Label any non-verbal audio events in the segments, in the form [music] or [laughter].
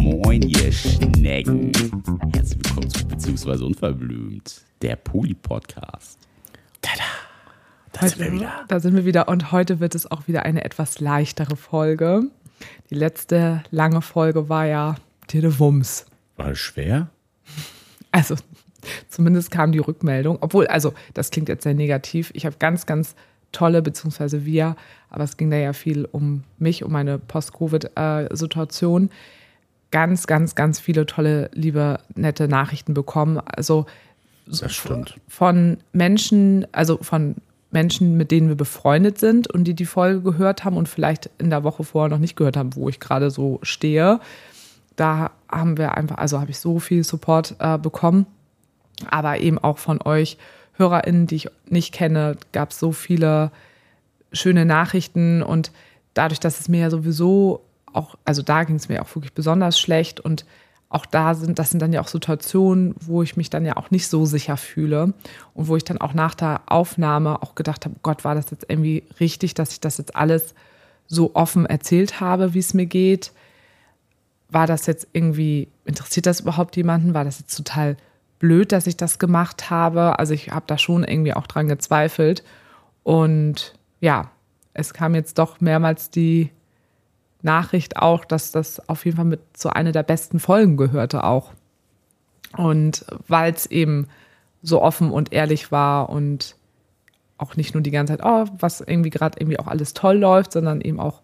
Moin, ihr Schnecken. Herzlich willkommen zu Beziehungsweise Unverblümt, der Poli-Podcast. Tada! Da sind wir wieder. Da sind wir wieder und heute wird es auch wieder eine etwas leichtere Folge. Die letzte lange Folge war ja Tide Wumms. War es schwer? Also, zumindest kam die Rückmeldung. Obwohl, also, das klingt jetzt sehr negativ. Ich habe ganz, ganz tolle, beziehungsweise wir, aber es ging da ja viel um mich, um meine Post-Covid-Situation. Ganz, ganz, ganz viele tolle, liebe, nette Nachrichten bekommen. Also von Menschen, also von Menschen, mit denen wir befreundet sind und die die Folge gehört haben und vielleicht in der Woche vorher noch nicht gehört haben, wo ich gerade so stehe. Da haben wir einfach, also habe ich so viel Support äh, bekommen, aber eben auch von euch HörerInnen, die ich nicht kenne, gab es so viele schöne Nachrichten und dadurch, dass es mir ja sowieso auch, also da ging es mir auch wirklich besonders schlecht und auch da sind, das sind dann ja auch Situationen, wo ich mich dann ja auch nicht so sicher fühle und wo ich dann auch nach der Aufnahme auch gedacht habe, Gott, war das jetzt irgendwie richtig, dass ich das jetzt alles so offen erzählt habe, wie es mir geht? War das jetzt irgendwie, interessiert das überhaupt jemanden? War das jetzt total blöd, dass ich das gemacht habe? Also ich habe da schon irgendwie auch dran gezweifelt und ja, es kam jetzt doch mehrmals die Nachricht auch, dass das auf jeden Fall mit zu einer der besten Folgen gehörte auch. Und weil es eben so offen und ehrlich war und auch nicht nur die ganze Zeit, oh, was irgendwie gerade irgendwie auch alles toll läuft, sondern eben auch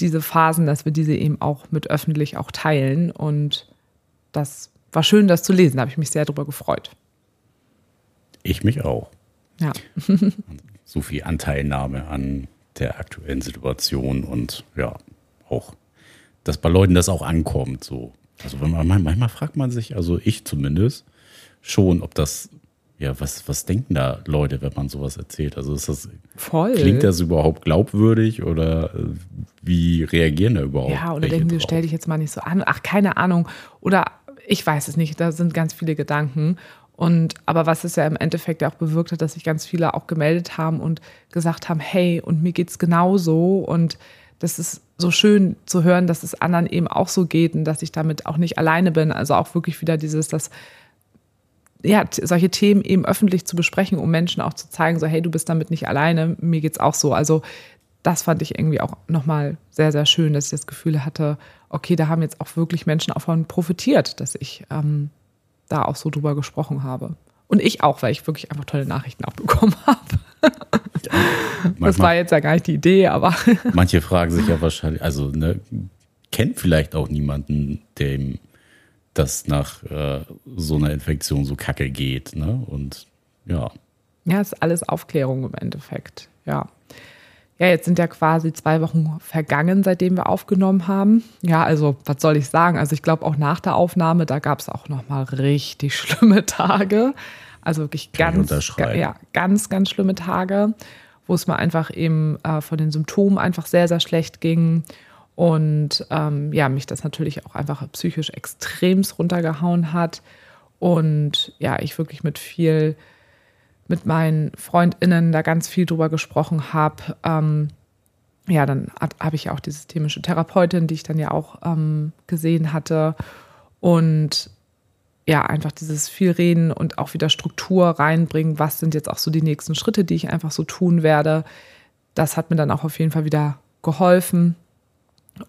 diese Phasen, dass wir diese eben auch mit öffentlich auch teilen. Und das war schön, das zu lesen. Da habe ich mich sehr darüber gefreut. Ich mich auch. Ja. [laughs] so viel Anteilnahme an der aktuellen Situation und ja, auch, dass bei Leuten das auch ankommt. So. Also wenn man, manchmal fragt man sich, also ich zumindest, schon, ob das, ja, was, was denken da Leute, wenn man sowas erzählt? Also ist das, Voll. klingt das überhaupt glaubwürdig oder äh, wie reagieren da überhaupt? Ja, oder denken sie, stell dich jetzt mal nicht so an. Ach, keine Ahnung. Oder ich weiß es nicht, da sind ganz viele Gedanken. Und aber was es ja im Endeffekt auch bewirkt hat, dass sich ganz viele auch gemeldet haben und gesagt haben, hey, und mir geht's genauso. Und das ist so schön zu hören, dass es anderen eben auch so geht und dass ich damit auch nicht alleine bin. Also auch wirklich wieder dieses, dass ja, solche Themen eben öffentlich zu besprechen, um Menschen auch zu zeigen, so hey, du bist damit nicht alleine, mir geht's auch so. Also das fand ich irgendwie auch nochmal sehr, sehr schön, dass ich das Gefühl hatte, okay, da haben jetzt auch wirklich Menschen davon profitiert, dass ich ähm, da auch so drüber gesprochen habe. Und ich auch, weil ich wirklich einfach tolle Nachrichten auch bekommen [laughs] habe. Ja, das war jetzt ja gar nicht die Idee, aber. [laughs] manche fragen sich ja wahrscheinlich, also ne, kennt vielleicht auch niemanden, dem das nach äh, so einer Infektion so kacke geht. Ne? Und ja. Ja, ist alles Aufklärung im Endeffekt, ja. Ja, jetzt sind ja quasi zwei Wochen vergangen, seitdem wir aufgenommen haben. Ja, also was soll ich sagen? Also ich glaube auch nach der Aufnahme, da gab es auch noch mal richtig [laughs] schlimme Tage. Also wirklich ganz, ja, ganz, ganz schlimme Tage, wo es mir einfach eben äh, von den Symptomen einfach sehr, sehr schlecht ging. Und ähm, ja, mich das natürlich auch einfach psychisch extremst runtergehauen hat. Und ja, ich wirklich mit viel, mit meinen FreundInnen da ganz viel drüber gesprochen habe. Ähm, ja, dann habe ich ja auch die systemische Therapeutin, die ich dann ja auch ähm, gesehen hatte. Und ja, einfach dieses viel reden und auch wieder Struktur reinbringen. Was sind jetzt auch so die nächsten Schritte, die ich einfach so tun werde? Das hat mir dann auch auf jeden Fall wieder geholfen.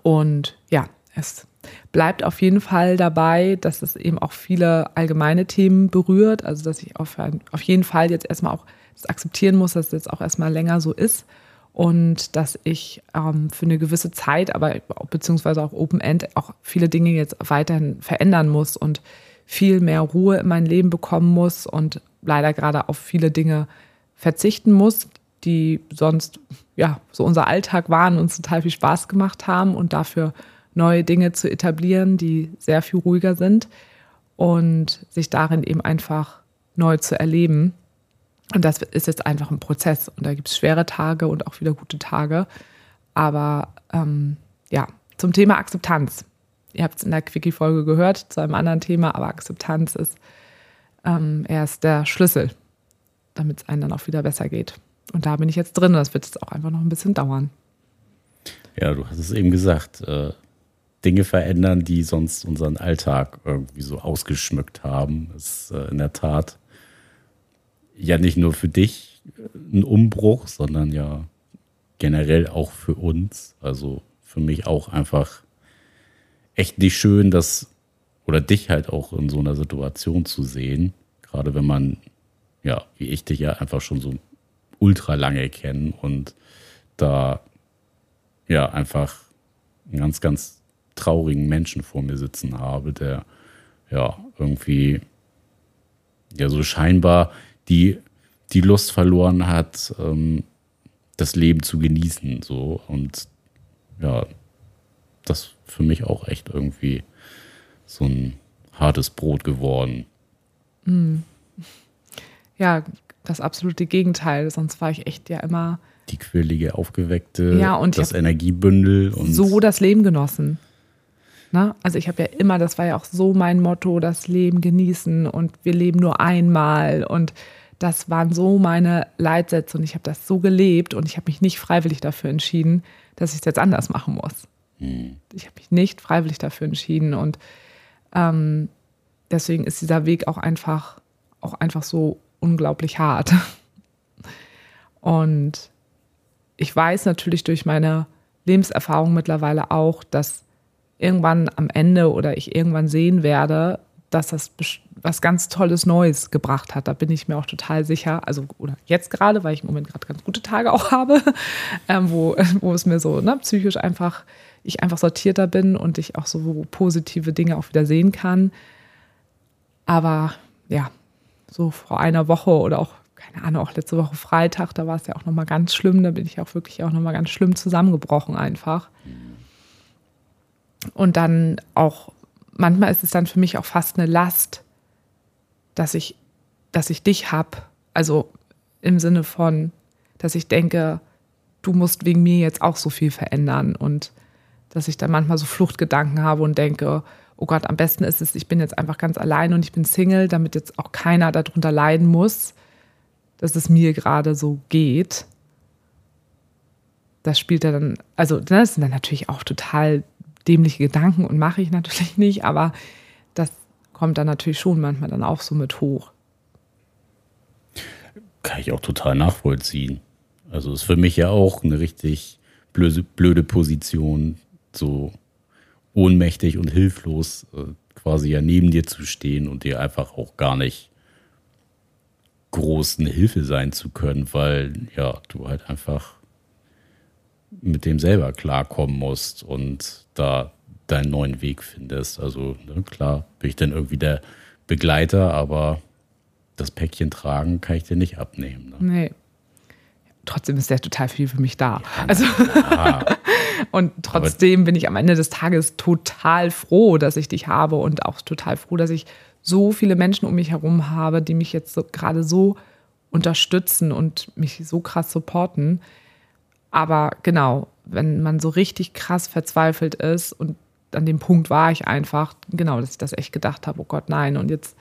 Und ja, es bleibt auf jeden Fall dabei, dass es eben auch viele allgemeine Themen berührt. Also, dass ich auf, auf jeden Fall jetzt erstmal auch das akzeptieren muss, dass es jetzt auch erstmal länger so ist und dass ich ähm, für eine gewisse Zeit, aber beziehungsweise auch Open End, auch viele Dinge jetzt weiterhin verändern muss und viel mehr Ruhe in mein Leben bekommen muss und leider gerade auf viele Dinge verzichten muss, die sonst ja so unser Alltag waren, uns total viel Spaß gemacht haben und dafür neue Dinge zu etablieren, die sehr viel ruhiger sind und sich darin eben einfach neu zu erleben. Und das ist jetzt einfach ein Prozess. Und da gibt es schwere Tage und auch wieder gute Tage. Aber ähm, ja, zum Thema Akzeptanz ihr habt es in der Quickie-Folge gehört, zu einem anderen Thema, aber Akzeptanz ist ähm, erst der Schlüssel, damit es einem dann auch wieder besser geht. Und da bin ich jetzt drin und das wird jetzt auch einfach noch ein bisschen dauern. Ja, du hast es eben gesagt. Äh, Dinge verändern, die sonst unseren Alltag irgendwie so ausgeschmückt haben, ist äh, in der Tat ja nicht nur für dich ein Umbruch, sondern ja generell auch für uns. Also für mich auch einfach echt nicht schön, dass oder dich halt auch in so einer Situation zu sehen. Gerade wenn man, ja, wie ich dich ja einfach schon so ultra lange kenne und da ja einfach einen ganz, ganz traurigen Menschen vor mir sitzen habe, der ja irgendwie ja so scheinbar die, die Lust verloren hat, ähm, das Leben zu genießen. So und ja, das für mich auch echt irgendwie so ein hartes Brot geworden. Mhm. Ja, das absolute Gegenteil. Sonst war ich echt ja immer. Die quirlige, aufgeweckte, ja, und das Energiebündel. Und so das Leben genossen. Na, also ich habe ja immer, das war ja auch so mein Motto, das Leben genießen und wir leben nur einmal. Und das waren so meine Leitsätze und ich habe das so gelebt und ich habe mich nicht freiwillig dafür entschieden, dass ich es jetzt anders machen muss. Hm. Ich habe mich nicht freiwillig dafür entschieden und ähm, deswegen ist dieser Weg auch einfach, auch einfach so unglaublich hart. [laughs] Und ich weiß natürlich durch meine Lebenserfahrung mittlerweile auch, dass irgendwann am Ende oder ich irgendwann sehen werde, dass das was ganz Tolles Neues gebracht hat. Da bin ich mir auch total sicher. Also, oder jetzt gerade, weil ich im Moment gerade ganz gute Tage auch [laughs] habe, ähm, wo, wo es mir so ne, psychisch einfach ich einfach sortierter bin und ich auch so positive Dinge auch wieder sehen kann. Aber ja, so vor einer Woche oder auch, keine Ahnung, auch letzte Woche Freitag, da war es ja auch nochmal ganz schlimm. Da bin ich auch wirklich auch nochmal ganz schlimm zusammengebrochen einfach. Und dann auch, manchmal ist es dann für mich auch fast eine Last, dass ich, dass ich dich habe. Also im Sinne von, dass ich denke, du musst wegen mir jetzt auch so viel verändern und dass ich dann manchmal so Fluchtgedanken habe und denke, oh Gott, am besten ist es, ich bin jetzt einfach ganz allein und ich bin Single, damit jetzt auch keiner darunter leiden muss, dass es mir gerade so geht. Das spielt dann, also ne, das sind dann natürlich auch total dämliche Gedanken und mache ich natürlich [laughs] nicht, aber das kommt dann natürlich schon manchmal dann auch so mit hoch. Kann ich auch total nachvollziehen. Also ist für mich ja auch eine richtig blöde, blöde Position, so ohnmächtig und hilflos äh, quasi ja neben dir zu stehen und dir einfach auch gar nicht groß eine Hilfe sein zu können, weil ja, du halt einfach mit dem selber klarkommen musst und da deinen neuen Weg findest. Also ne, klar bin ich dann irgendwie der Begleiter, aber das Päckchen tragen kann ich dir nicht abnehmen. Ne? Nee. Trotzdem ist der total viel für mich da. Ja, also ja. [laughs] Und trotzdem Aber bin ich am Ende des Tages total froh, dass ich dich habe und auch total froh, dass ich so viele Menschen um mich herum habe, die mich jetzt so, gerade so unterstützen und mich so krass supporten. Aber genau, wenn man so richtig krass verzweifelt ist und an dem Punkt war ich einfach, genau, dass ich das echt gedacht habe, oh Gott, nein. Und jetzt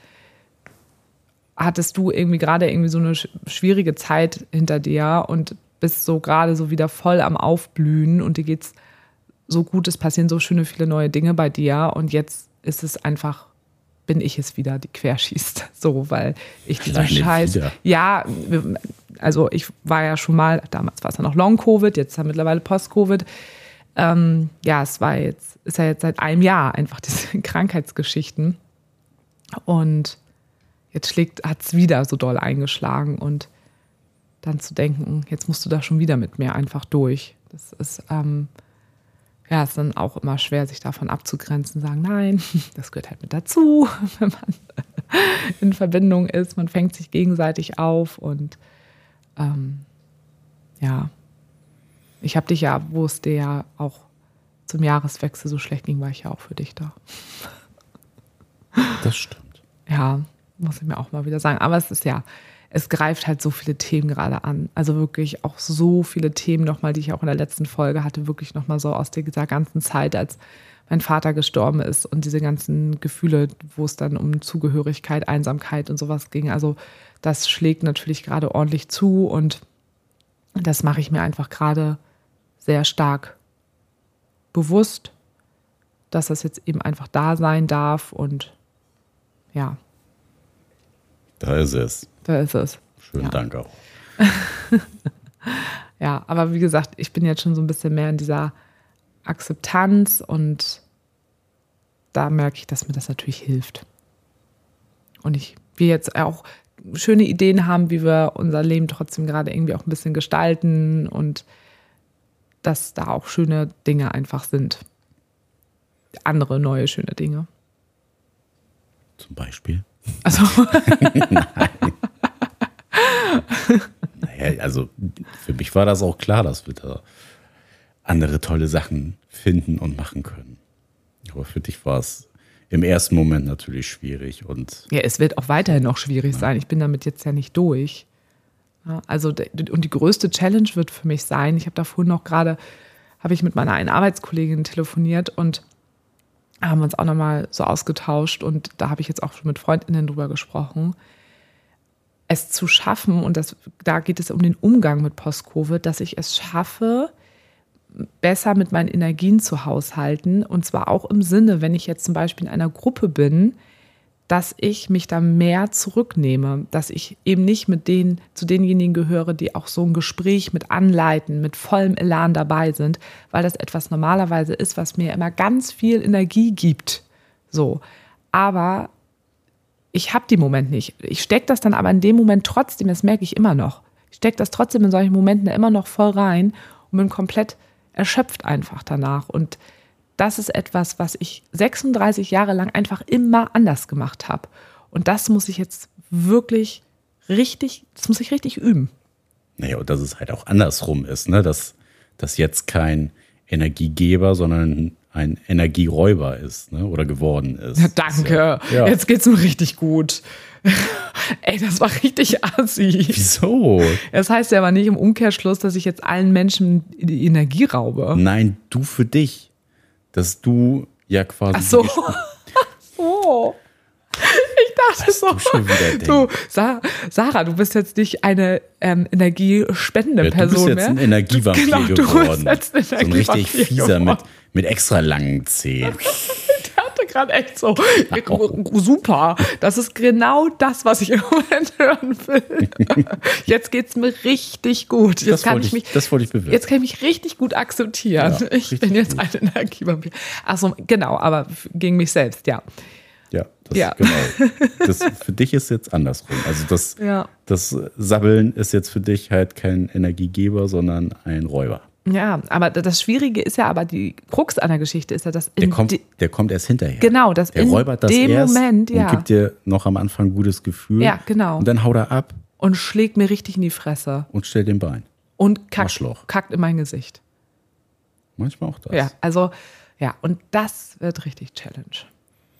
hattest du irgendwie gerade irgendwie so eine schwierige Zeit hinter dir und bist so gerade so wieder voll am Aufblühen und dir geht's so gut, es passieren so schöne viele neue Dinge bei dir und jetzt ist es einfach bin ich es wieder, die querschießt. [laughs] So, weil ich diesen Scheiß. Wieder. Ja, also ich war ja schon mal, damals war es ja noch Long-Covid, jetzt haben wir mittlerweile Post-Covid. Ähm, ja, es war jetzt, ist ja jetzt seit einem Jahr einfach [laughs] diese Krankheitsgeschichten. Und jetzt schlägt, hat es wieder so doll eingeschlagen und dann zu denken, jetzt musst du da schon wieder mit mir einfach durch. Das ist, ähm, ja, ist dann auch immer schwer, sich davon abzugrenzen, sagen, nein, [laughs] das gehört halt mit dazu, [laughs] wenn man in Verbindung ist. Man fängt sich gegenseitig auf und ähm, ja, ich habe dich ja, wo es dir ja auch zum Jahreswechsel so schlecht ging, war ich ja auch für dich da. Das stimmt. Ja, muss ich mir auch mal wieder sagen. Aber es ist ja, es greift halt so viele Themen gerade an. Also wirklich auch so viele Themen nochmal, die ich auch in der letzten Folge hatte, wirklich nochmal so aus dieser ganzen Zeit, als mein Vater gestorben ist und diese ganzen Gefühle, wo es dann um Zugehörigkeit, Einsamkeit und sowas ging. Also das schlägt natürlich gerade ordentlich zu und das mache ich mir einfach gerade sehr stark bewusst, dass das jetzt eben einfach da sein darf und ja, Da ist es. Da ist es. Schönen Ja. Dank auch. [laughs] Ja, aber wie gesagt, ich bin jetzt schon so ein bisschen mehr in dieser Akzeptanz und da merke ich, dass mir das natürlich hilft. Und ich, wir jetzt auch schöne Ideen haben, wie wir unser Leben trotzdem gerade irgendwie auch ein bisschen gestalten und dass da auch schöne Dinge einfach sind. Andere neue schöne Dinge. Zum Beispiel. Also, [laughs] [laughs] [laughs] Naja, also für mich war das auch klar, dass wir da andere tolle Sachen finden und machen können. Aber für dich war es im ersten Moment natürlich schwierig und ja, es wird auch weiterhin noch schwierig sein. Ich bin damit jetzt ja nicht durch. Ja, also, und die größte Challenge wird für mich sein, ich habe da vorhin noch gerade, habe ich mit meiner einen Arbeitskollegin telefoniert und haben uns auch nochmal so ausgetauscht und da habe ich jetzt auch schon mit Freundinnen drüber gesprochen, es zu schaffen, und das, da geht es um den Umgang mit Post-Covid, dass ich es schaffe, besser mit meinen Energien zu haushalten. Und zwar auch im Sinne, wenn ich jetzt zum Beispiel in einer Gruppe bin, dass ich mich da mehr zurücknehme, dass ich eben nicht mit denen zu denjenigen gehöre, die auch so ein Gespräch mit anleiten, mit vollem Elan dabei sind, weil das etwas normalerweise ist, was mir immer ganz viel Energie gibt. So, aber ich habe die Moment nicht. Ich stecke das dann aber in dem Moment trotzdem, das merke ich immer noch. Ich stecke das trotzdem in solchen Momenten immer noch voll rein und bin komplett erschöpft einfach danach. Und das ist etwas, was ich 36 Jahre lang einfach immer anders gemacht habe. Und das muss ich jetzt wirklich richtig, das muss ich richtig üben. naja, und dass es halt auch andersrum ist, ne? dass das jetzt kein Energiegeber, sondern ein Energieräuber ist, ne? Oder geworden ist. Ja, danke. Ja. Jetzt geht's mir richtig gut. [laughs] Ey, das war richtig assi. Wieso? Das heißt ja aber nicht im Umkehrschluss, dass ich jetzt allen Menschen die Energie raube. Nein, du für dich. Dass du ja quasi. Ach so. die Gesch- [laughs] Oh. Ich dachte so. du schon wieder Du, Sa Sarah, du bist jetzt nicht eine ähm, energiespendende Ja, du Person bist jetzt mehr. ein Energievampir Genau, du bist geworden. jetzt ein so ein richtig Energievampir fieser geworden. mit extra langen Zähnen. [laughs] Der hatte gerade echt so, [laughs] super, das ist genau das, was ich im Moment [laughs] hören will. Jetzt geht's mir richtig gut. Jetzt Das kann ich ich, mich, das wollte ich bewirken. Jetzt kann ich mich richtig gut akzeptieren. Ja, ich bin jetzt gut. ein Energievampir. Achso, genau, aber gegen mich selbst, ja. Ja, das, Ja. genau. Das für dich ist jetzt andersrum. Also das, Ja. das Sabbeln ist jetzt für dich halt kein Energiegeber, sondern ein Räuber. Ja, aber das Schwierige ist ja, aber die Krux an der Geschichte ist ja, dass Der kommt, de- der kommt erst hinterher. Genau, das Der räubert das dem erst Moment, ja. und gibt dir noch am Anfang ein gutes Gefühl. Ja, genau. Und dann haut er ab und schlägt mir richtig in die Fresse und stellt den Bein. und kackt, kackt in mein Gesicht. Manchmal auch das. Ja, also, ja, und das wird richtig Challenge.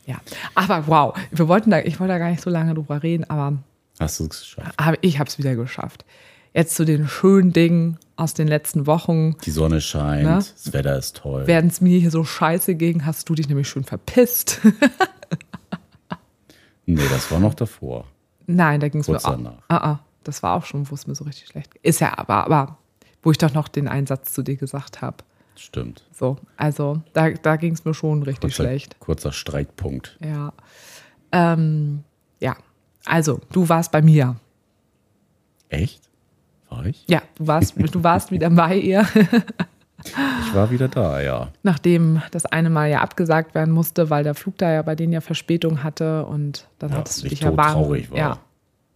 Ja, aber wow, wir wollten da, ich wollte da gar nicht so lange drüber reden, aber Hast du es geschafft. aber ich habe es wieder geschafft. Jetzt zu den schönen Dingen aus den letzten Wochen. Die Sonne scheint, Na? das Wetter ist toll. Während es mir hier so scheiße ging, hast du dich nämlich schön verpisst. [laughs] nee, das war noch davor. Nein, da ging es mir auch. danach. Ah, ah, das war auch schon, wo es mir so richtig schlecht ging. Ist ja aber, aber wo ich doch noch den Einsatz zu dir gesagt habe. Stimmt. So, also da, da ging es mir schon richtig Kurzer, schlecht. kurzer Streitpunkt. Ja. Ähm, ja, also du warst bei mir. Echt? Ich? Ja, du warst, du warst wieder bei ihr, [laughs] Ich war wieder da, ja. nachdem das eine Mal ja abgesagt werden musste, weil der Flug da ja bei denen ja Verspätung hatte und dann Ja, hattest du dich ja wahnsinnig, ja,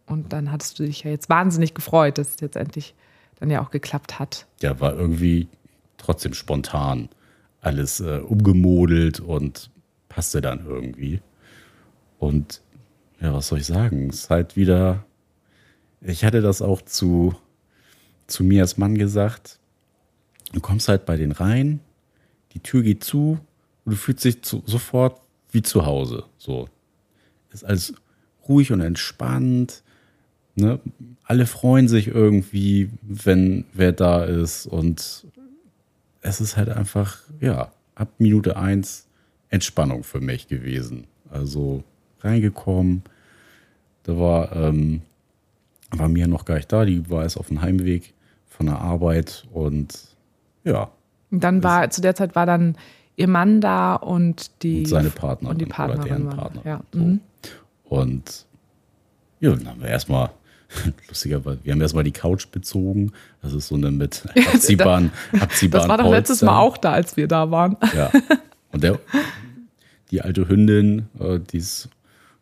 und dann hattest du dich ja jetzt wahnsinnig gefreut, dass es jetzt endlich dann ja auch geklappt hat. Ja, war irgendwie trotzdem spontan alles äh, umgemodelt und passte dann irgendwie. Und ja, was soll ich sagen? Es ist halt wieder. Ich hatte das auch zu, zu mir als Mann gesagt. Du kommst halt bei den rein, die Tür geht zu und du fühlst dich zu, sofort wie zu Hause. So. Ist alles ruhig und entspannt. Ne? Alle freuen sich irgendwie, wenn wer da ist. Und es ist halt einfach, ja, ab Minute eins Entspannung für mich gewesen. Also reingekommen, da war, ähm, war mir noch gar nicht da, die war erst auf dem Heimweg von der Arbeit und ja, Und dann war, zu der Zeit war dann ihr Mann da und die Und seine Partnerin und die oder Partnerin deren waren da. Partner. Ja. So. Mhm. Und ja, dann haben wir erstmal, [laughs] lustigerweise, wir haben erstmal die Couch bezogen. Das ist so eine mit [laughs] abziehbaren, abziehbaren Das war doch letztes Mal auch da, als wir da waren. Ja. Und der, die alte Hündin, äh, die ist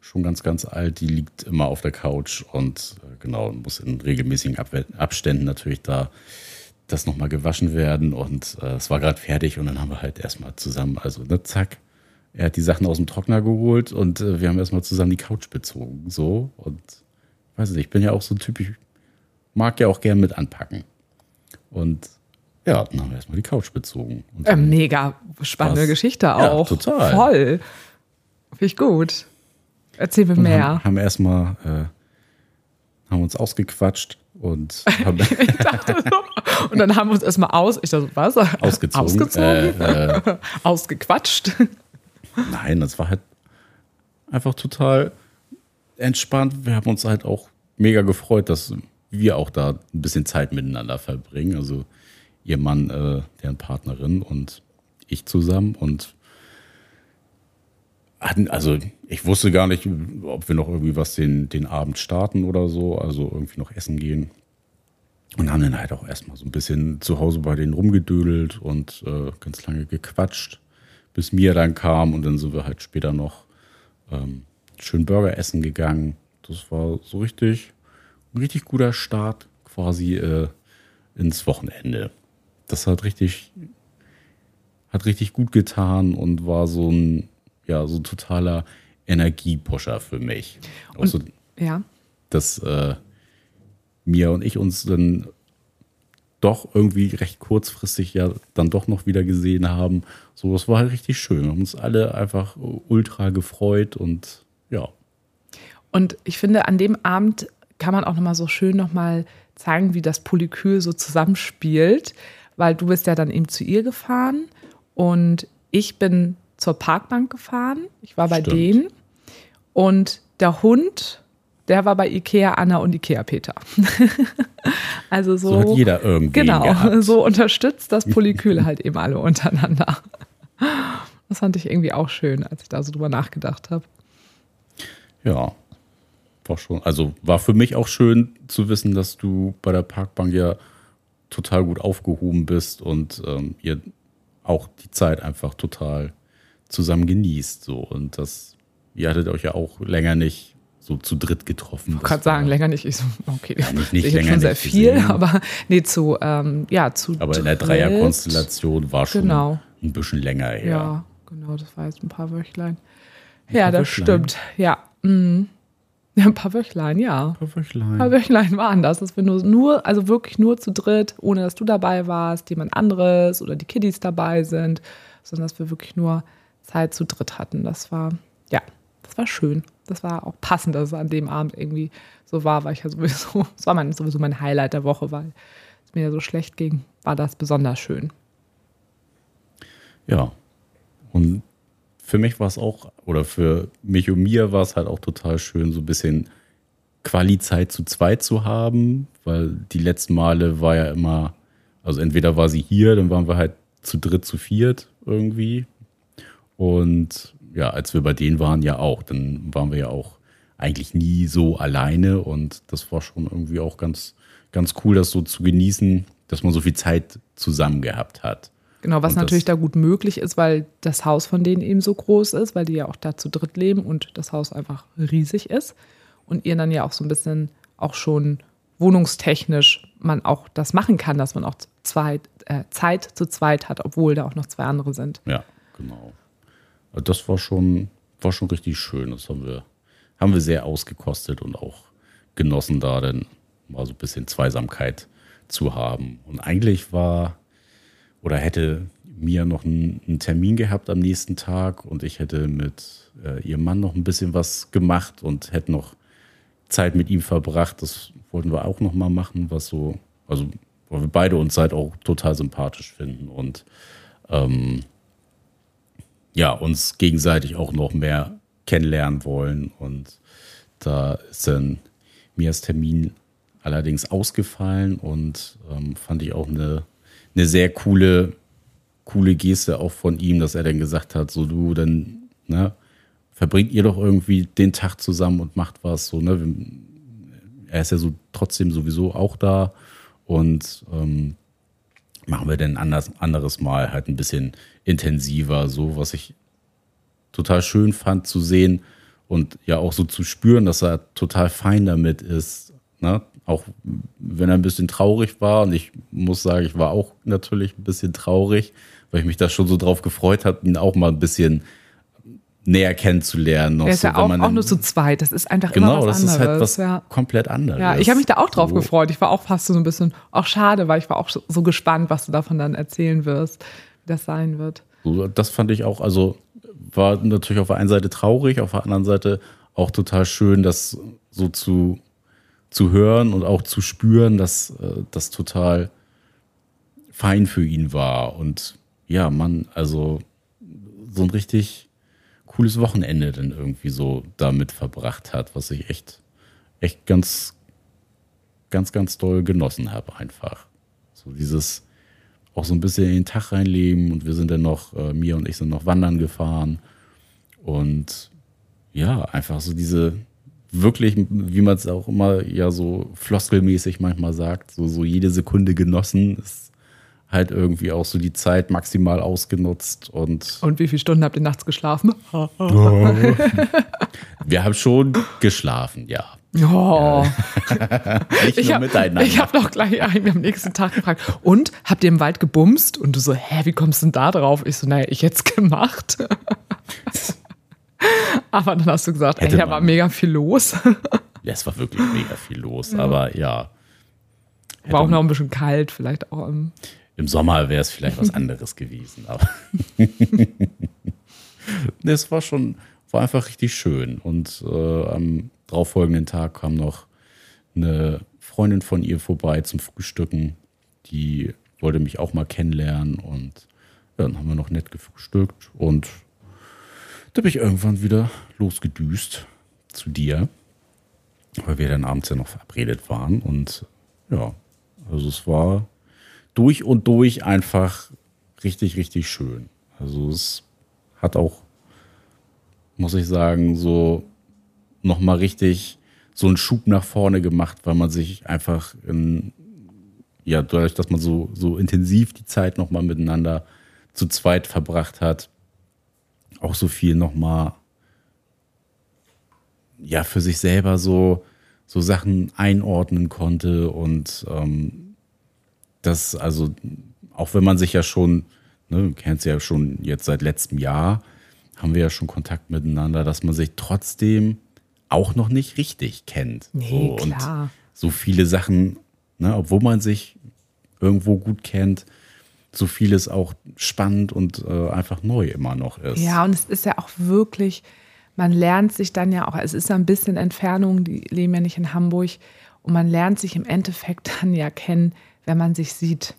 schon ganz, ganz alt, die liegt immer auf der Couch und äh, genau, muss in regelmäßigen Abwe- Abständen natürlich da das nochmal gewaschen werden. Und äh, es war gerade fertig und dann haben wir halt erstmal zusammen, also ne, zack, er hat die Sachen aus dem Trockner geholt und äh, wir haben erstmal zusammen die Couch bezogen. So und weiß nicht, ich bin ja auch so ein Typ, ich mag ja auch gern mit anpacken. Und ja, dann haben wir erstmal die Couch bezogen. Und Äh, mega spannende? Geschichte Ja, auch. total. Voll. Finde ich gut. Erzähl mir mehr. Haben, haben erstmal äh, haben uns ausgequatscht und [laughs] haben Ich dachte so. Und dann haben wir uns erstmal aus, ich dachte, was? ausgezogen. Ausgezogen? Äh, äh, [laughs] Ausgequatscht. nein, das war halt einfach total entspannt. Wir haben uns halt auch mega gefreut, dass wir auch da ein bisschen Zeit miteinander verbringen. Also ihr Mann, äh, deren Partnerin und ich zusammen und hatten, also ich wusste gar nicht, ob wir noch irgendwie was den, den Abend starten oder so, also irgendwie noch essen gehen. Und haben dann halt auch erstmal so ein bisschen zu Hause bei denen rumgedödelt und äh, ganz lange gequatscht, bis Mia dann kam und dann sind wir halt später noch ähm, schön Burger essen gegangen. Das war so richtig, ein richtig guter Start quasi äh, ins Wochenende. Das hat richtig, hat richtig gut getan und war so ein, ja, so ein totaler Energiepusher für mich. Auch so, Ja. dass äh, Mia und ich uns dann doch irgendwie recht kurzfristig ja dann doch noch wieder gesehen haben. So, das war halt richtig schön. Wir haben uns alle einfach ultra gefreut und ja. Und ich finde, an dem Abend kann man auch nochmal so schön nochmal zeigen, wie das Polykül so zusammenspielt, weil du bist ja dann eben zu ihr gefahren und ich bin zur Parkbank gefahren. Ich war bei Stimmt. denen und der Hund, der war bei Ikea Anna und Ikea Peter. [laughs] also so, So hat jeder irgendwie. Genau, Gehabt. so unterstützt das Polykül halt eben alle untereinander. [laughs] Das fand ich irgendwie auch schön, als ich da so drüber nachgedacht habe. Ja. War schon, also war für mich auch schön zu wissen, dass du bei der Parkbank ja total gut aufgehoben bist und ähm, ihr auch die Zeit einfach total zusammen genießt. So. Und das, ihr hattet euch ja auch länger nicht so zu dritt getroffen. Ich kann sagen, länger nicht. Ich so, okay, Ja, nicht- nicht ich länger schon sehr viel, gesehen. aber nee, zu, ähm, ja, zu Aber in der dritt. Dreierkonstellation war schon Genau. ein bisschen länger her. Ja, genau, das war jetzt ein paar Wöchlein. Ja, paar das Wöchlein. stimmt. Ja, mhm. ja, ein paar Wöchlein, ja. Ein paar Wöchlein. Ein paar Wöchlein waren das, dass wir nur, nur, also wirklich nur zu dritt, ohne dass du dabei warst, jemand anderes oder die Kiddies dabei sind, sondern dass wir wirklich nur Zeit zu dritt hatten. Das war, ja, das war schön. Das war auch passend, dass es an dem Abend irgendwie so war, weil ich ja sowieso, [laughs] es war mein, sowieso mein Highlight der Woche, weil es mir ja so schlecht ging, war das besonders schön. Ja. Und für mich war es auch, oder für mich und mir war es halt auch total schön, so ein bisschen Quali-Zeit zu zweit zu haben, weil die letzten Male war ja immer, also entweder war sie hier, dann waren wir halt zu dritt, zu viert irgendwie. Und ja, als wir bei denen waren, ja auch, dann waren wir ja auch eigentlich nie so alleine und das war schon irgendwie auch ganz, ganz cool, das so zu genießen, dass man so viel Zeit zusammen gehabt hat. Genau, was Und natürlich da gut möglich ist, weil das Haus von denen eben so groß ist, weil die ja auch da zu dritt leben und das Haus einfach riesig ist. Und ihr dann ja auch so ein bisschen auch schon wohnungstechnisch man auch das machen kann, dass man auch zweit, äh, Zeit zu zweit hat, obwohl da auch noch zwei andere sind. Ja, genau. Also Das war schon, war schon richtig schön. Das haben wir, haben wir sehr ausgekostet und auch genossen, da dann mal so ein bisschen Zweisamkeit zu haben. Und eigentlich war oder hätte Mia noch einen, einen Termin gehabt am nächsten Tag und ich hätte mit äh, ihrem Mann noch ein bisschen was gemacht und hätte noch Zeit mit ihm verbracht. Das wollten wir auch noch mal machen, was so, also weil wir beide uns halt auch total sympathisch finden und ähm, ja, uns gegenseitig auch noch mehr kennenlernen wollen. Und da ist dann Mias Termin allerdings ausgefallen und ähm, fand ich auch eine, eine sehr coole coole Geste auch von ihm, dass er dann gesagt hat, so du, dann, ne, verbringt ihr doch irgendwie den Tag zusammen und macht was, so, ne, er ist ja so trotzdem sowieso auch da und ähm, machen wir denn anders, anderes Mal halt ein bisschen intensiver, so was ich total schön fand zu sehen und ja auch so zu spüren, dass er total fein damit ist, ne? auch wenn er ein bisschen traurig war und ich muss sagen, ich war auch natürlich ein bisschen traurig, weil ich mich da schon so drauf gefreut habe, ihn auch mal ein bisschen näher kennenzulernen. Er ist so, ja auch, auch nur zu zweit. Das ist einfach genau, immer was anderes. Genau, das ist halt was ja. komplett anderes. Ja, ich habe mich da auch drauf so. gefreut. Ich war auch fast so ein bisschen, auch schade, weil ich war auch so gespannt, was du davon dann erzählen wirst, wie das sein wird. Das fand ich auch, also war natürlich auf der einen Seite traurig, auf der anderen Seite auch total schön, das so zu, zu hören und auch zu spüren, dass äh, das total fein für ihn war. Und ja, man, also so ein richtig cooles Wochenende dann irgendwie so damit verbracht hat, was ich echt, echt ganz, ganz, ganz doll genossen habe einfach. So dieses auch so ein bisschen in den Tag reinleben und wir sind dann noch, äh, Mia und ich sind noch wandern gefahren und ja, einfach so diese wirklich, wie man es auch immer ja so floskelmäßig manchmal sagt, so, so jede Sekunde genossen, ist halt irgendwie auch so die Zeit maximal ausgenutzt und. Und wie viele Stunden habt ihr nachts geschlafen? [laughs] Wir haben schon geschlafen, ja. Oh. [laughs] Nicht ich nur hab, miteinander. Ich habe doch gleich einen am nächsten Tag gefragt. Und habt ihr im Wald gebumst? Und du so, hä, wie kommst du denn da drauf? Ich so, naja, ich hätte es gemacht. [laughs] aber dann hast du gesagt, ey, da war mega viel los. ja, es war wirklich mega viel los, ja. aber ja. War auch noch ein bisschen kalt, vielleicht auch im Sommer wäre es vielleicht was anderes gewesen, aber [laughs] es war schon, war einfach richtig schön. Und äh, am darauffolgenden Tag kam noch eine Freundin von ihr vorbei zum Frühstücken. Die wollte mich auch mal kennenlernen und ja, dann haben wir noch nett gefrühstückt und da bin ich irgendwann wieder losgedüst zu dir, weil wir dann abends ja noch verabredet waren und ja, also es war durch und durch einfach richtig, richtig schön. Also es hat auch, muss ich sagen, so nochmal richtig so einen Schub nach vorne gemacht, weil man sich einfach in, ja, dadurch, dass man so, so intensiv die Zeit nochmal miteinander zu zweit verbracht hat, auch so viel nochmal, ja, für sich selber so, so Sachen einordnen konnte und ähm, dass, also, auch wenn man sich ja schon, ne, du kennst ja schon jetzt seit letztem Jahr, haben wir ja schon Kontakt miteinander, dass man sich trotzdem auch noch nicht richtig kennt. Nee, so, klar. Und so viele Sachen, ne, obwohl man sich irgendwo gut kennt, so vieles auch spannend und äh, einfach neu immer noch ist. Ja, und es ist ja auch wirklich, man lernt sich dann ja auch, es ist ja ein bisschen Entfernung, die leben ja nicht in Hamburg, und man lernt sich im Endeffekt [laughs] dann ja kennen, wenn man sich sieht.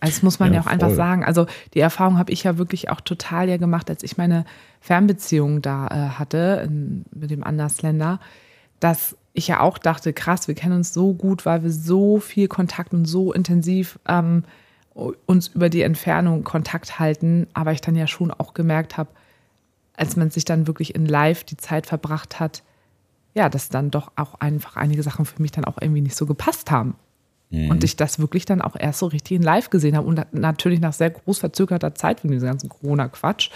Also das muss man ja, ja auch voll. einfach sagen. Also die Erfahrung habe ich ja wirklich auch total ja gemacht, als ich meine Fernbeziehung da äh, hatte in, mit dem Andersländer, dass ich ja auch dachte, krass, wir kennen uns so gut, weil wir so viel Kontakt und so intensiv ähm, uns über die Entfernung Kontakt halten. Aber ich dann ja schon auch gemerkt habe, als man sich dann wirklich in Live die Zeit verbracht hat, ja, dass dann doch auch einfach einige Sachen für mich dann auch irgendwie nicht so gepasst haben. Mhm. Und ich das wirklich dann auch erst so richtig in live gesehen habe. Und natürlich nach sehr groß verzögerter Zeit wegen diesem ganzen Corona-Quatsch.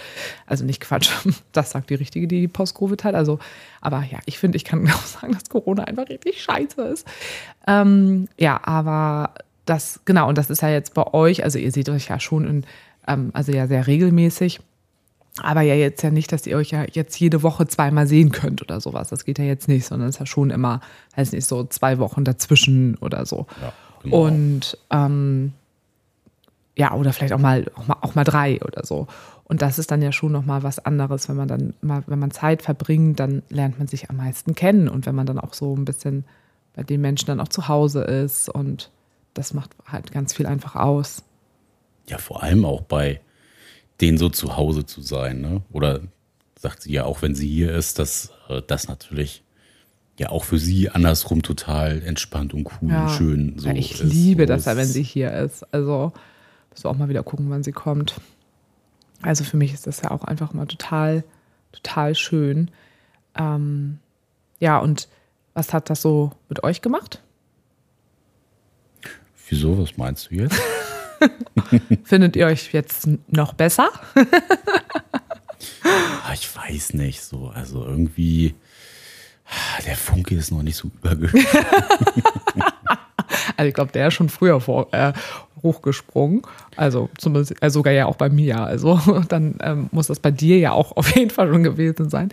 Also nicht Quatsch, [laughs] das sagt die Richtige, die Post-Covid hat. Also, aber ja, ich finde, ich kann auch [laughs] sagen, dass Corona einfach richtig scheiße ist. Ähm, ja, aber das, genau, und das ist ja jetzt bei euch, also ihr seht euch ja schon in, ähm, also ja sehr regelmäßig. Aber ja jetzt ja nicht, dass ihr euch ja jetzt jede Woche zweimal sehen könnt oder sowas. Das geht ja jetzt nicht, sondern es ist ja schon immer, weiß nicht, so zwei Wochen dazwischen oder so. Ja. Genau. Und ähm, ja, oder vielleicht auch mal, auch mal, auch mal drei oder so. Und das ist dann ja schon nochmal was anderes, wenn man dann mal, wenn man Zeit verbringt, dann lernt man sich am meisten kennen. Und wenn man dann auch so ein bisschen bei den Menschen dann auch zu Hause ist und das macht halt ganz viel einfach aus. Ja, vor allem auch bei denen so zu Hause zu sein, ne? Oder sagt sie ja auch, wenn sie hier ist, dass äh, das natürlich ja auch für sie andersrum total entspannt und cool ja, und schön so ja, ich ist. liebe das ja, wenn sie hier ist. Also Dass wir auch mal wieder gucken, wann sie kommt. Also für mich ist das ja auch einfach mal total, total schön. Ähm, ja, und was hat das so mit euch gemacht? Wieso? Was meinst du jetzt? [laughs] [laughs] Findet ihr euch jetzt noch besser? Ah, ich weiß nicht so. Also irgendwie, ah, der Funke ist noch nicht so übergegangen. [laughs] Also ich glaube, der ist schon früher vor, äh, hochgesprungen. Also zumindest äh, sogar ja auch bei mir. Also [laughs] dann ähm, muss das bei dir ja auch auf jeden Fall schon gewesen sein.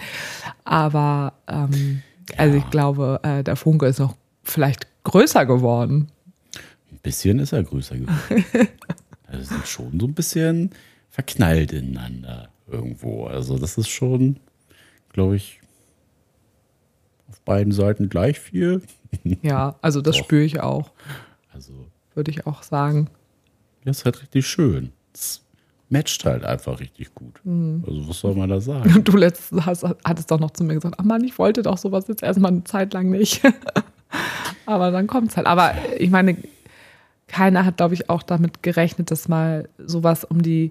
Aber ähm, also ich glaube, äh, der Funke ist noch vielleicht größer geworden. Bisschen ist er größer geworden. [laughs] Also sind schon so ein bisschen verknallt ineinander irgendwo. Also das ist schon, glaube ich, auf beiden Seiten gleich viel. [laughs] Ja, also das Doch. spüre ich auch, Also würde ich auch sagen. das ist halt richtig schön. Es matcht halt einfach richtig gut. Mhm. Also was soll man da sagen? Und [laughs] du letztens hast, hattest doch noch zu mir gesagt, ach Mann, ich wollte doch sowas jetzt erstmal eine Zeit lang nicht. Aber dann kommt es halt. Aber ich meine, keiner hat, glaube ich, auch damit gerechnet, dass mal sowas um die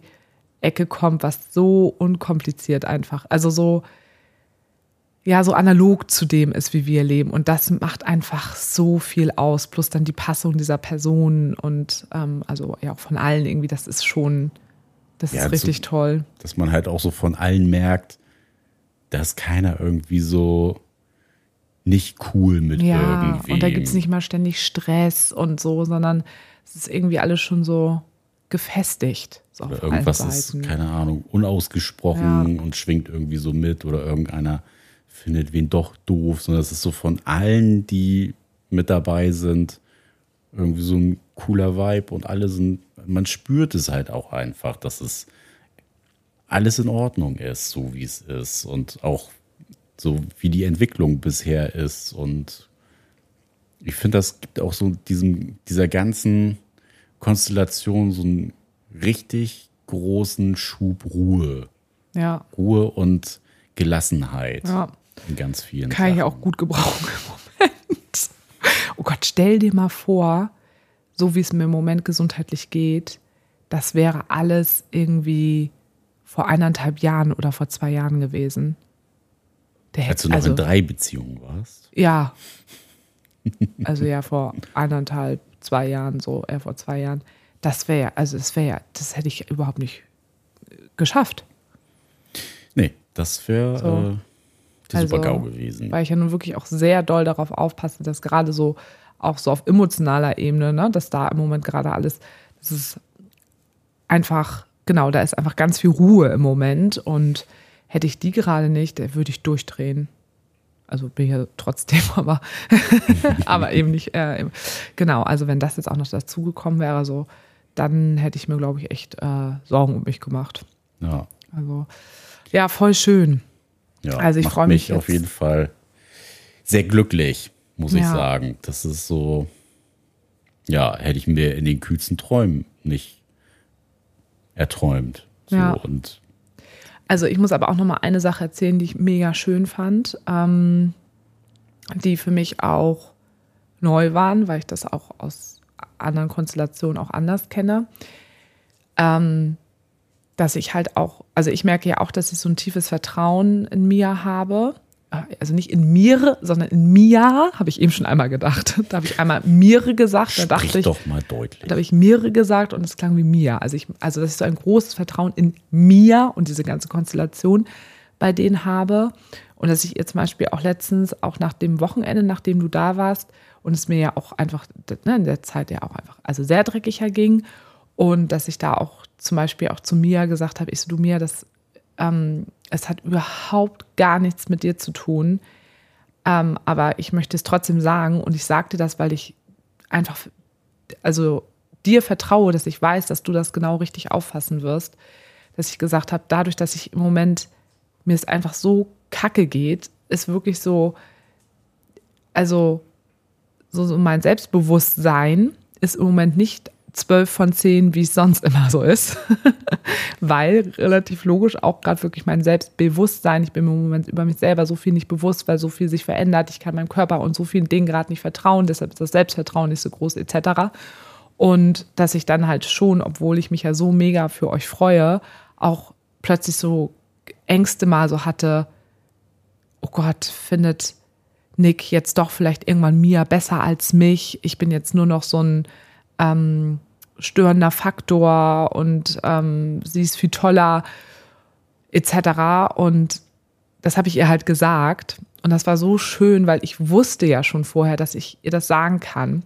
Ecke kommt, was so unkompliziert einfach. Also so, ja, so analog zu dem ist, wie wir leben. Und das macht einfach so viel aus. Plus dann die Passung dieser Personen und ähm, also ja auch von allen irgendwie, das ist schon, das Ja, ist richtig so- toll. Dass man halt auch so von allen merkt, dass keiner irgendwie so nicht cool mit Ja, irgendwie. und da gibt es nicht mal ständig Stress und so, sondern es ist irgendwie alles schon so gefestigt. So Oder irgendwas ist, keine Ahnung, unausgesprochen und schwingt irgendwie so mit oder irgendeiner findet wen doch doof, sondern es ist so von allen, die mit dabei sind, irgendwie so ein cooler Vibe und alle sind, man spürt es halt auch einfach, dass es alles in Ordnung ist, so wie es ist und auch so wie die Entwicklung bisher ist und ich finde, das gibt auch so diesem, dieser ganzen Konstellation so einen richtig großen Schub Ruhe. Ja, Ruhe und Gelassenheit ja. in ganz vielen Kann ich Sachen. auch gut gebrauchen im Moment. Oh Gott, stell dir mal vor, so wie es mir im Moment gesundheitlich geht, das wäre alles irgendwie vor eineinhalb Jahren oder vor zwei Jahren gewesen. Der Als hätte, du noch also, in drei Beziehungen warst. Ja. Also ja, vor eineinhalb, zwei Jahren, so, eher vor zwei Jahren. Das wäre, also das wäre ja, das hätte ich überhaupt nicht äh, geschafft. Nee, das wäre So. äh, Also, Super-GAU gewesen. Weil ich ja nun wirklich auch sehr doll darauf aufpasse, dass gerade so, auch so auf emotionaler Ebene, ne, dass da im Moment gerade alles, das ist einfach, genau, da ist einfach ganz viel Ruhe im Moment und hätte ich die gerade nicht, da würde ich durchdrehen. Also bin ich ja trotzdem, [laughs] aber, [laughs] aber eben nicht. Äh, genau, also wenn das jetzt auch noch dazugekommen wäre, so, dann hätte ich mir, glaube ich, echt äh, Sorgen um mich gemacht. Ja, Also, ja, voll schön. ja. Also ich macht freu mich mich auf jeden Fall sehr glücklich, muss ich Ja. sagen. Das ist so, ja, hätte ich mir in den kühlsten Träumen nicht erträumt. So, Ja. und Also ich muss aber auch noch mal eine Sache erzählen, die ich mega schön fand, ähm, die für mich auch neu waren, weil ich das auch aus anderen Konstellationen auch anders kenne. Ähm, dass ich halt auch, also ich merke ja auch, dass ich so ein tiefes Vertrauen in Mia habe. Also nicht in mir, sondern in Mia, habe ich eben schon einmal gedacht. [laughs] Da habe ich einmal Mire gesagt, da dachte sprich ich, doch mal deutlich. da habe ich Mire gesagt und es klang wie Mia. Also, ich, also, dass ich so ein großes Vertrauen in Mia und diese ganze Konstellation bei denen habe. Und dass ich ihr zum Beispiel auch letztens, auch nach dem Wochenende, nachdem du da warst, und es mir ja auch einfach ne, in der Zeit ja auch einfach, also sehr dreckiger ging. Und dass ich da auch zum Beispiel auch zu Mia gesagt habe, ich so, du Mia, das, ähm, es hat überhaupt gar nichts mit dir zu tun. Ähm, aber ich möchte es trotzdem sagen und ich sagte das, weil ich einfach, also dir vertraue, dass ich weiß, dass du das genau richtig auffassen wirst, dass ich gesagt habe, dadurch, dass ich im Moment mir es einfach so kacke geht, ist wirklich so, also so, so mein Selbstbewusstsein ist im Moment nicht zwölf von zehn, wie es sonst immer so ist, [laughs] weil relativ logisch auch gerade wirklich mein Selbstbewusstsein, ich bin im Moment über mich selber so viel nicht bewusst, weil so viel sich verändert, ich kann meinem Körper und so vielen Dingen gerade nicht vertrauen, deshalb ist das Selbstvertrauen nicht so groß etc. Und dass ich dann halt schon, obwohl ich mich ja so mega für euch freue, auch plötzlich so Ängste mal so hatte, oh Gott, findet Nick jetzt doch vielleicht irgendwann Mia besser als mich. Ich bin jetzt nur noch so ein ähm, störender Faktor und ähm, sie ist viel toller, etc. Und das habe ich ihr halt gesagt. Und das war so schön, weil ich wusste ja schon vorher, dass ich ihr das sagen kann.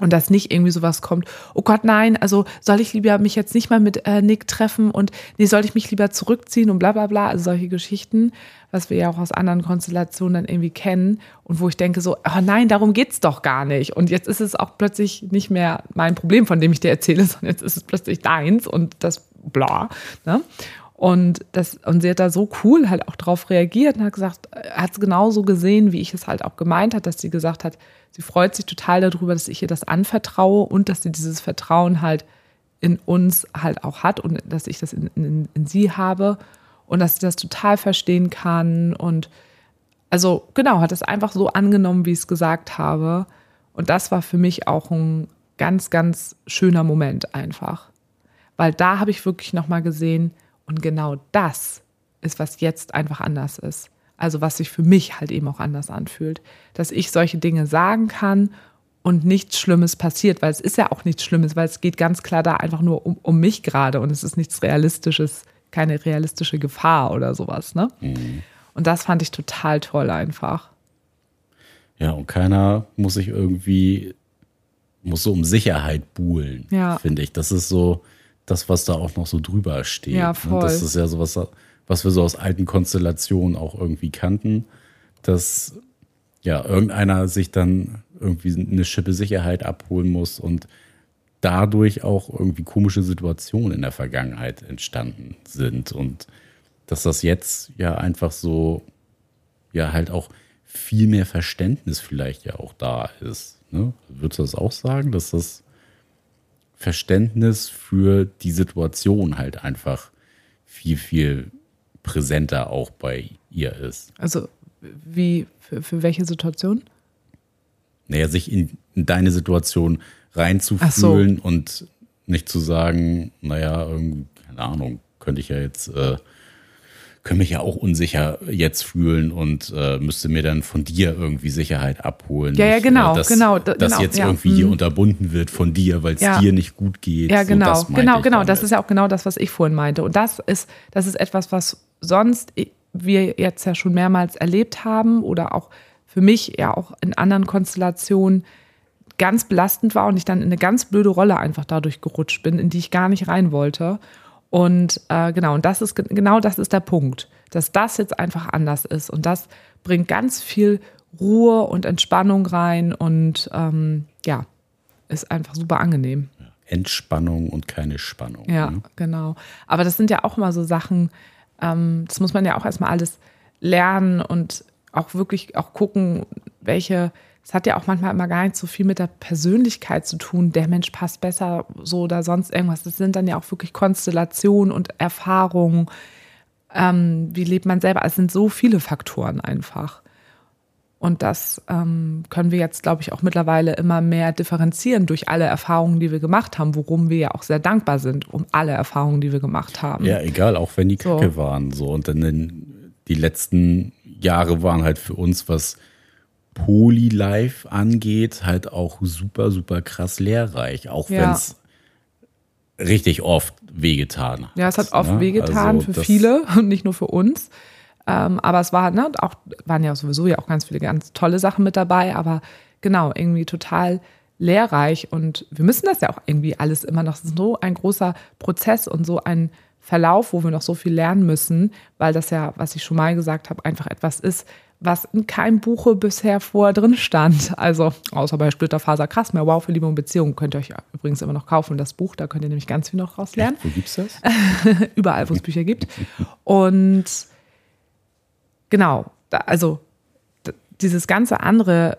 Und dass nicht irgendwie sowas kommt, oh Gott, nein, also soll ich lieber mich jetzt nicht mal mit äh, Nick treffen und nee, soll ich mich lieber zurückziehen und bla bla bla, also solche Geschichten, was wir ja auch aus anderen Konstellationen dann irgendwie kennen und wo ich denke so, oh nein, darum geht's doch gar nicht. Und jetzt ist es auch plötzlich nicht mehr mein Problem, von dem ich dir erzähle, [laughs] sondern jetzt ist es plötzlich deins und das bla. Ne? Und, das, und sie hat da so cool halt auch drauf reagiert und hat gesagt, hat es genauso gesehen, wie ich es halt auch gemeint hat, dass sie gesagt hat, sie freut sich total darüber, dass ich ihr das anvertraue und dass sie dieses Vertrauen halt in uns halt auch hat und dass ich das in, in, in sie habe und dass sie das total verstehen kann. Und also genau, hat es einfach so angenommen, wie ich es gesagt habe. Und das war für mich auch ein ganz, ganz schöner Moment einfach. Weil da habe ich wirklich nochmal gesehen, und genau das ist, was jetzt einfach anders ist. Also was sich für mich halt eben auch anders anfühlt. Dass ich solche Dinge sagen kann und nichts Schlimmes passiert, weil es ist ja auch nichts Schlimmes, weil es geht ganz klar da einfach nur um, um mich gerade und es ist nichts Realistisches, keine realistische Gefahr oder sowas. Ne? Mhm. Und das fand ich total toll einfach. Ja, und keiner muss sich irgendwie, muss so um Sicherheit buhlen, ja. finde ich. Das ist so, das, was da auch noch so drüber steht. Ja, ne? voll. Das ist ja sowas, was wir so aus alten Konstellationen auch irgendwie kannten, dass ja irgendeiner sich dann irgendwie eine Schippe Sicherheit abholen muss und dadurch auch irgendwie komische Situationen in der Vergangenheit entstanden sind und dass das jetzt ja einfach so ja halt auch viel mehr Verständnis vielleicht ja auch da ist. Ne? Würdest du das auch sagen, dass das Verständnis für die Situation halt einfach viel, viel präsenter auch bei ihr ist. Also wie, für, für welche Situation? Naja, sich in, in deine Situation reinzufühlen so. und nicht zu sagen, naja, keine Ahnung, könnte ich ja jetzt äh, können mich ja auch unsicher jetzt fühlen und äh, müsste mir dann von dir irgendwie Sicherheit abholen. Ja, ja, genau, ich, äh, dass, genau. Dass genau, jetzt ja. irgendwie hier mhm. unterbunden wird von dir, weil es ja. dir nicht gut geht. Ja, genau, so, genau, genau. Das ist ja auch genau das, was ich vorhin meinte. Und das ist, das ist etwas, was sonst wir jetzt ja schon mehrmals erlebt haben oder auch für mich ja auch in anderen Konstellationen ganz belastend war und ich dann in eine ganz blöde Rolle einfach dadurch gerutscht bin, in die ich gar nicht rein wollte. Und äh, genau, und das ist genau das ist der Punkt, dass das jetzt einfach anders ist. Und das bringt ganz viel Ruhe und Entspannung rein und ähm, ja, ist einfach super angenehm. Entspannung und keine Spannung. Ja, ne? genau. Aber das sind ja auch immer so Sachen, ähm, das muss man ja auch erstmal alles lernen und auch wirklich auch gucken, welche es hat ja auch manchmal immer gar nicht so viel mit der Persönlichkeit zu tun. Der Mensch passt besser so oder sonst irgendwas. Das sind dann ja auch wirklich Konstellationen und Erfahrungen. Ähm, wie lebt man selber? Es sind so viele Faktoren einfach. Und das ähm, können wir jetzt, glaube ich, auch mittlerweile immer mehr differenzieren durch alle Erfahrungen, die wir gemacht haben, worum wir ja auch sehr dankbar sind, um alle Erfahrungen, die wir gemacht haben. Ja, egal, auch wenn die Kacke so. waren. So. Und dann die letzten Jahre waren halt für uns, was Poly-Life angeht, halt auch super, super krass lehrreich. Auch ja. wenn es richtig oft wehgetan hat. Ja, es hat oft ne? wehgetan also für viele [laughs] und nicht nur für uns. Ähm, aber es war, ne, auch, waren ja sowieso ja auch ganz viele ganz tolle Sachen mit dabei, aber genau, irgendwie total lehrreich. Und wir müssen das ja auch irgendwie alles immer noch so ein großer Prozess und so ein Verlauf, wo wir noch so viel lernen müssen, weil das ja, was ich schon mal gesagt habe, einfach etwas ist, was in keinem Buche bisher vorher drin stand. Also außer bei Splitterfaser krass mehr Wow für Liebe und Beziehung könnt ihr euch übrigens immer noch kaufen, das Buch, da könnt ihr nämlich ganz viel noch rauslernen. Wo gibt's das? [laughs] Überall, wo es Bücher gibt. Und genau, also dieses ganze andere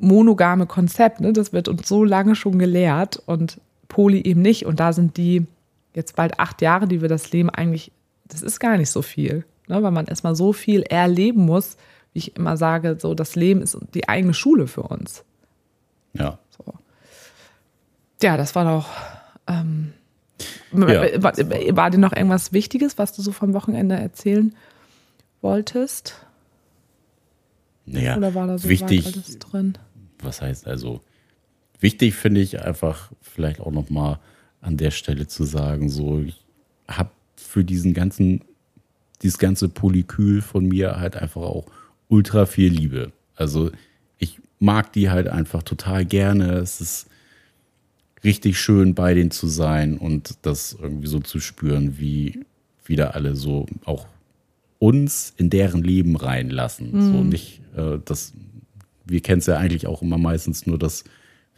monogame Konzept, ne, das wird uns so lange schon gelehrt und Poli eben nicht. Und da sind die jetzt bald acht Jahre, die wir das Leben eigentlich, das ist gar nicht so viel ne, weil man erstmal so viel erleben muss, wie ich immer sage, so das Leben ist die eigene Schule für uns. Ja. So. Ja, das war doch. Ähm, Ja. war, war dir noch irgendwas Wichtiges, was du so vom Wochenende erzählen wolltest? Naja, Oder war da so wichtig, alles drin? was heißt also, wichtig finde ich einfach vielleicht auch nochmal an der Stelle zu sagen, so, ich habe für diesen ganzen, dieses ganze Polykül von mir halt einfach auch ultra viel Liebe. Also ich mag die halt einfach total gerne. Es ist richtig schön, bei denen zu sein und das irgendwie so zu spüren, wie wieder alle so auch uns in deren Leben reinlassen. So nicht, äh, das, wir kennen es ja eigentlich auch immer meistens nur, dass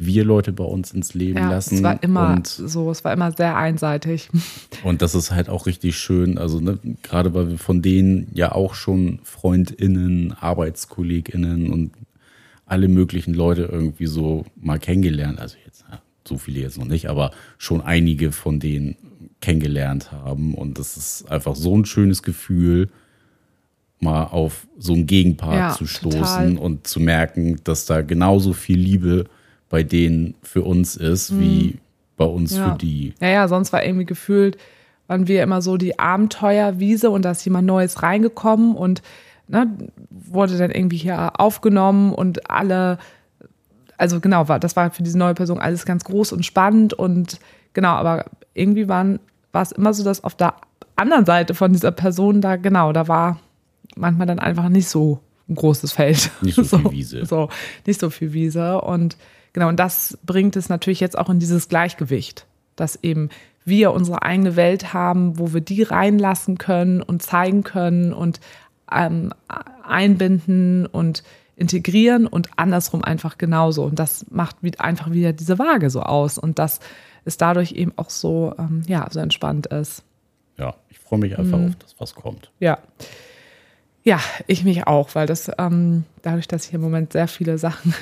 wir Leute bei uns ins Leben Ja, lassen. es war immer und, so, es war immer sehr einseitig. [laughs] und das ist halt auch richtig schön. Also ne, gerade weil wir von denen ja auch schon FreundInnen, ArbeitskollegInnen und alle möglichen Leute irgendwie so mal kennengelernt. Also jetzt ja, so viele jetzt noch nicht, aber schon einige von denen kennengelernt haben. Und das ist einfach so ein schönes Gefühl, mal auf so einen Gegenpart Ja, zu stoßen total. und zu merken, dass da genauso viel Liebe bei denen für uns ist, wie bei uns Mhm. Ja. für die. Ja, ja, sonst war irgendwie gefühlt, waren wir immer so die Abenteuerwiese und da ist jemand Neues reingekommen und ne, wurde dann irgendwie hier aufgenommen und alle, also genau, war, das war für diese neue Person alles ganz groß und spannend und genau, aber irgendwie waren, war es immer so, dass auf der anderen Seite von dieser Person da, genau, da war manchmal dann einfach nicht so ein großes Feld. Nicht so [laughs] viel Wiese. So, nicht so viel Wiese. Und genau, und das bringt es natürlich jetzt auch in dieses Gleichgewicht, dass eben wir unsere eigene Welt haben, wo wir die reinlassen können und zeigen können und ähm, einbinden und integrieren und andersrum einfach genauso. Und das macht einfach wieder diese Waage so aus und dass es dadurch eben auch so, ähm, ja, so entspannt ist. Ja, ich freue mich einfach Mhm. auf das, was kommt. Ja. Ja, ich mich auch, weil das ähm, dadurch, dass ich im Moment sehr viele Sachen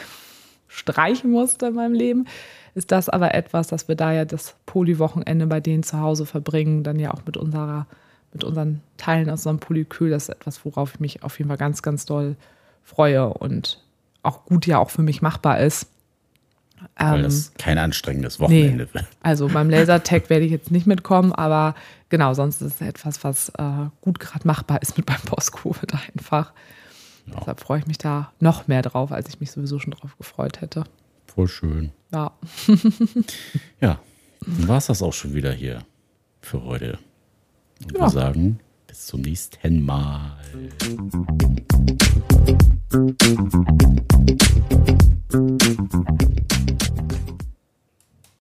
streichen musste in meinem Leben, ist das aber etwas, dass wir da ja das Poli-Wochenende bei denen zu Hause verbringen, dann ja auch mit unserer, mit unseren Teilen aus unserem Polykül. Das ist etwas, worauf ich mich auf jeden Fall ganz, ganz doll freue und auch gut ja auch für mich machbar ist. Weil Ähm, das kein anstrengendes Wochenende wird. also beim Lasertag werde ich jetzt nicht mitkommen, aber genau, sonst ist es etwas, was äh, gut gerade machbar ist mit meinem Post-Covid einfach. Deshalb freue ich mich da noch mehr drauf, als ich mich sowieso schon drauf gefreut hätte. Voll schön. Ja. [laughs] Ja, dann war es das auch schon wieder hier für heute. Und Ja. wir sagen, bis zum nächsten Mal.